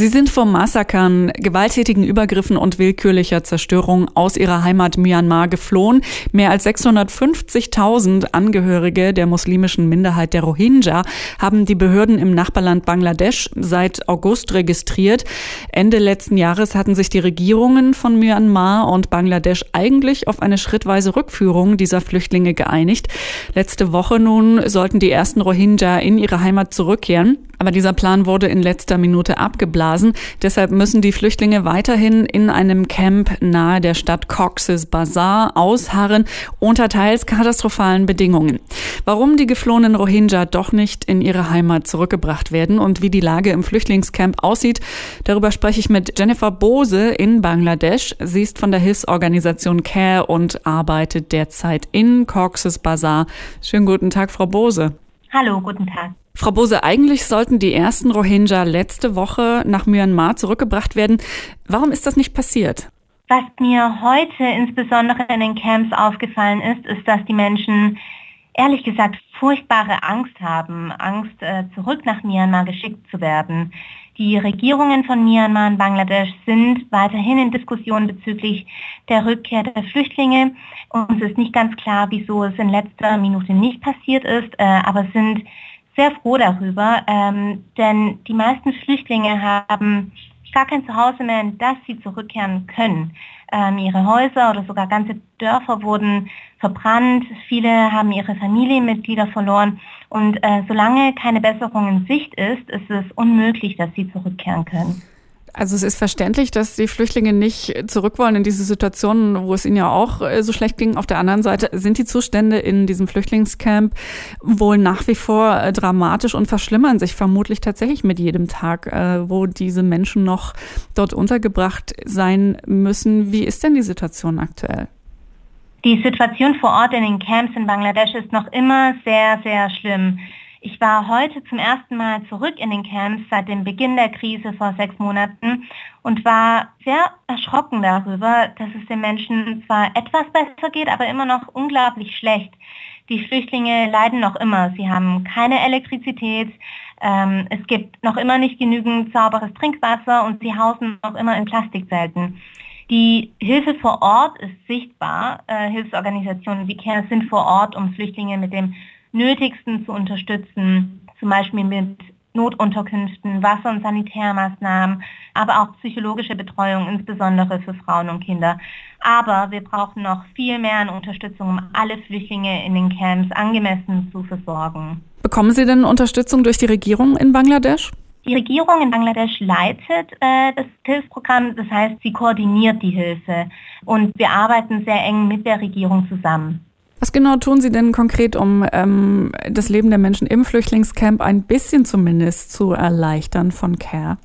Sie sind vor Massakern, gewalttätigen Übergriffen und willkürlicher Zerstörung aus ihrer Heimat Myanmar geflohen. Mehr als 650.000 Angehörige der muslimischen Minderheit der Rohingya haben die Behörden im Nachbarland Bangladesch seit August registriert. Ende letzten Jahres hatten sich die Regierungen von Myanmar und Bangladesch eigentlich auf eine schrittweise Rückführung dieser Flüchtlinge geeinigt. Letzte Woche nun sollten die ersten Rohingya in ihre Heimat zurückkehren. Aber dieser Plan wurde in letzter Minute abgeblasen. Deshalb müssen die Flüchtlinge weiterhin in einem Camp nahe der Stadt Cox's Bazar ausharren unter teils katastrophalen Bedingungen. Warum die geflohenen Rohingya doch nicht in ihre Heimat zurückgebracht werden und wie die Lage im Flüchtlingscamp aussieht, darüber spreche ich mit Jennifer Bose in Bangladesch. Sie ist von der Hilfsorganisation CARE und arbeitet derzeit in Cox's Bazar. Schönen guten Tag, Frau Bose. Hallo, guten Tag. Frau Bose, eigentlich sollten die ersten Rohingya letzte Woche nach Myanmar zurückgebracht werden. Warum ist das nicht passiert? Was mir heute insbesondere in den Camps aufgefallen ist, ist, dass die Menschen ehrlich gesagt furchtbare Angst haben, Angst, äh, zurück nach Myanmar geschickt zu werden. Die Regierungen von Myanmar und Bangladesch sind weiterhin in Diskussionen bezüglich der Rückkehr der Flüchtlinge. Uns ist nicht ganz klar, wieso es in letzter Minute nicht passiert ist, äh, aber sind sehr froh darüber, ähm, denn die meisten Flüchtlinge haben gar kein Zuhause mehr, in das sie zurückkehren können. Ähm, ihre Häuser oder sogar ganze Dörfer wurden verbrannt, viele haben ihre Familienmitglieder verloren und äh, solange keine Besserung in Sicht ist, ist es unmöglich, dass sie zurückkehren können. Also es ist verständlich, dass die Flüchtlinge nicht zurück wollen in diese Situation, wo es ihnen ja auch äh, so schlecht ging. Auf der anderen Seite sind die Zustände in diesem Flüchtlingscamp wohl nach wie vor äh, dramatisch und verschlimmern sich vermutlich tatsächlich mit jedem Tag, äh, wo diese Menschen noch dort untergebracht sein müssen. Wie ist denn die Situation aktuell? Die Situation vor Ort in den Camps in Bangladesch ist noch immer sehr, sehr schlimm. Ich war heute zum ersten Mal zurück in den Camps seit dem Beginn der Krise vor sechs Monaten und war sehr erschrocken darüber, dass es den Menschen zwar etwas besser geht, aber immer noch unglaublich schlecht. Die Flüchtlinge leiden noch immer. Sie haben keine Elektrizität. Ähm, es gibt noch immer nicht genügend sauberes Trinkwasser und sie hausen noch immer in Plastikzelten. Die Hilfe vor Ort ist sichtbar. Äh, Hilfsorganisationen wie CARE sind vor Ort, um Flüchtlinge mit dem Nötigsten zu unterstützen, zum Beispiel mit Notunterkünften, Wasser- und Sanitärmaßnahmen, aber auch psychologische Betreuung, insbesondere für Frauen und Kinder. Aber wir brauchen noch viel mehr an Unterstützung, um alle Flüchtlinge in den Camps angemessen zu versorgen. Bekommen Sie denn Unterstützung durch die Regierung in Bangladesch? Die Regierung in Bangladesch leitet äh, das Hilfsprogramm, das heißt, sie koordiniert die Hilfe und wir arbeiten sehr eng mit der Regierung zusammen. Was genau tun Sie denn konkret, um ähm, das Leben der Menschen im Flüchtlingscamp ein bisschen zumindest zu erleichtern von CARE?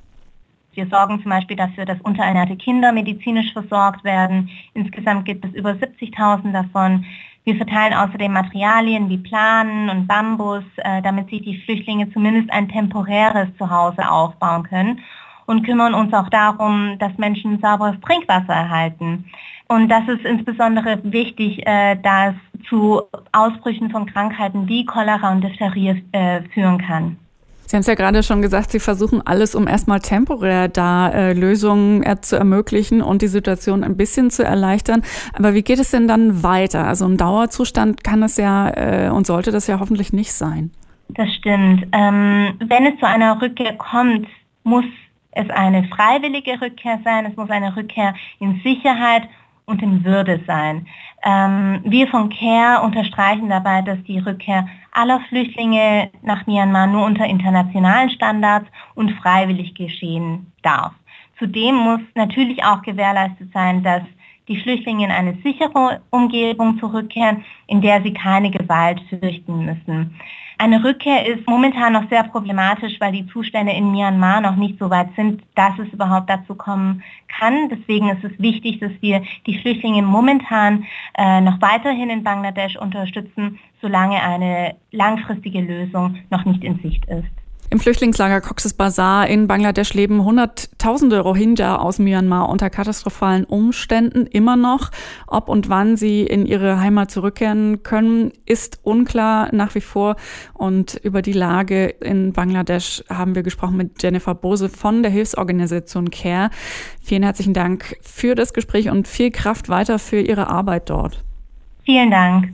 Wir sorgen zum Beispiel dafür, dass unterernährte Kinder medizinisch versorgt werden. Insgesamt gibt es über 70.000 davon. Wir verteilen außerdem Materialien wie Planen und Bambus, äh, damit sich die Flüchtlinge zumindest ein temporäres Zuhause aufbauen können und kümmern uns auch darum, dass Menschen sauberes Trinkwasser erhalten. Und das ist insbesondere wichtig, äh, da es zu Ausbrüchen von Krankheiten wie Cholera und Diphtherie äh, führen kann. Sie haben es ja gerade schon gesagt, Sie versuchen alles, um erstmal temporär da äh, Lösungen äh, zu ermöglichen und die Situation ein bisschen zu erleichtern. Aber wie geht es denn dann weiter? Also ein Dauerzustand kann es ja äh, und sollte das ja hoffentlich nicht sein. Das stimmt. Ähm, wenn es zu einer Rückkehr kommt, muss es eine freiwillige Rückkehr sein. Es muss eine Rückkehr in Sicherheit und in Würde sein. Ähm, wir von CARE unterstreichen dabei, dass die Rückkehr aller Flüchtlinge nach Myanmar nur unter internationalen Standards und freiwillig geschehen darf. Zudem muss natürlich auch gewährleistet sein, dass die Flüchtlinge in eine sichere Umgebung zurückkehren, in der sie keine Gewalt fürchten müssen. Eine Rückkehr ist momentan noch sehr problematisch, weil die Zustände in Myanmar noch nicht so weit sind, dass es überhaupt dazu kommen kann. Deswegen ist es wichtig, dass wir die Flüchtlinge momentan äh, noch weiterhin in Bangladesch unterstützen, solange eine langfristige Lösung noch nicht in Sicht ist. Im Flüchtlingslager Cox's Bazar in Bangladesch leben Hunderttausende Rohingya aus Myanmar unter katastrophalen Umständen immer noch. Ob und wann sie in ihre Heimat zurückkehren können, ist unklar nach wie vor. Und über die Lage in Bangladesch haben wir gesprochen mit Jennifer Bose von der Hilfsorganisation CARE. Vielen herzlichen Dank für das Gespräch und viel Kraft weiter für Ihre Arbeit dort. Vielen Dank.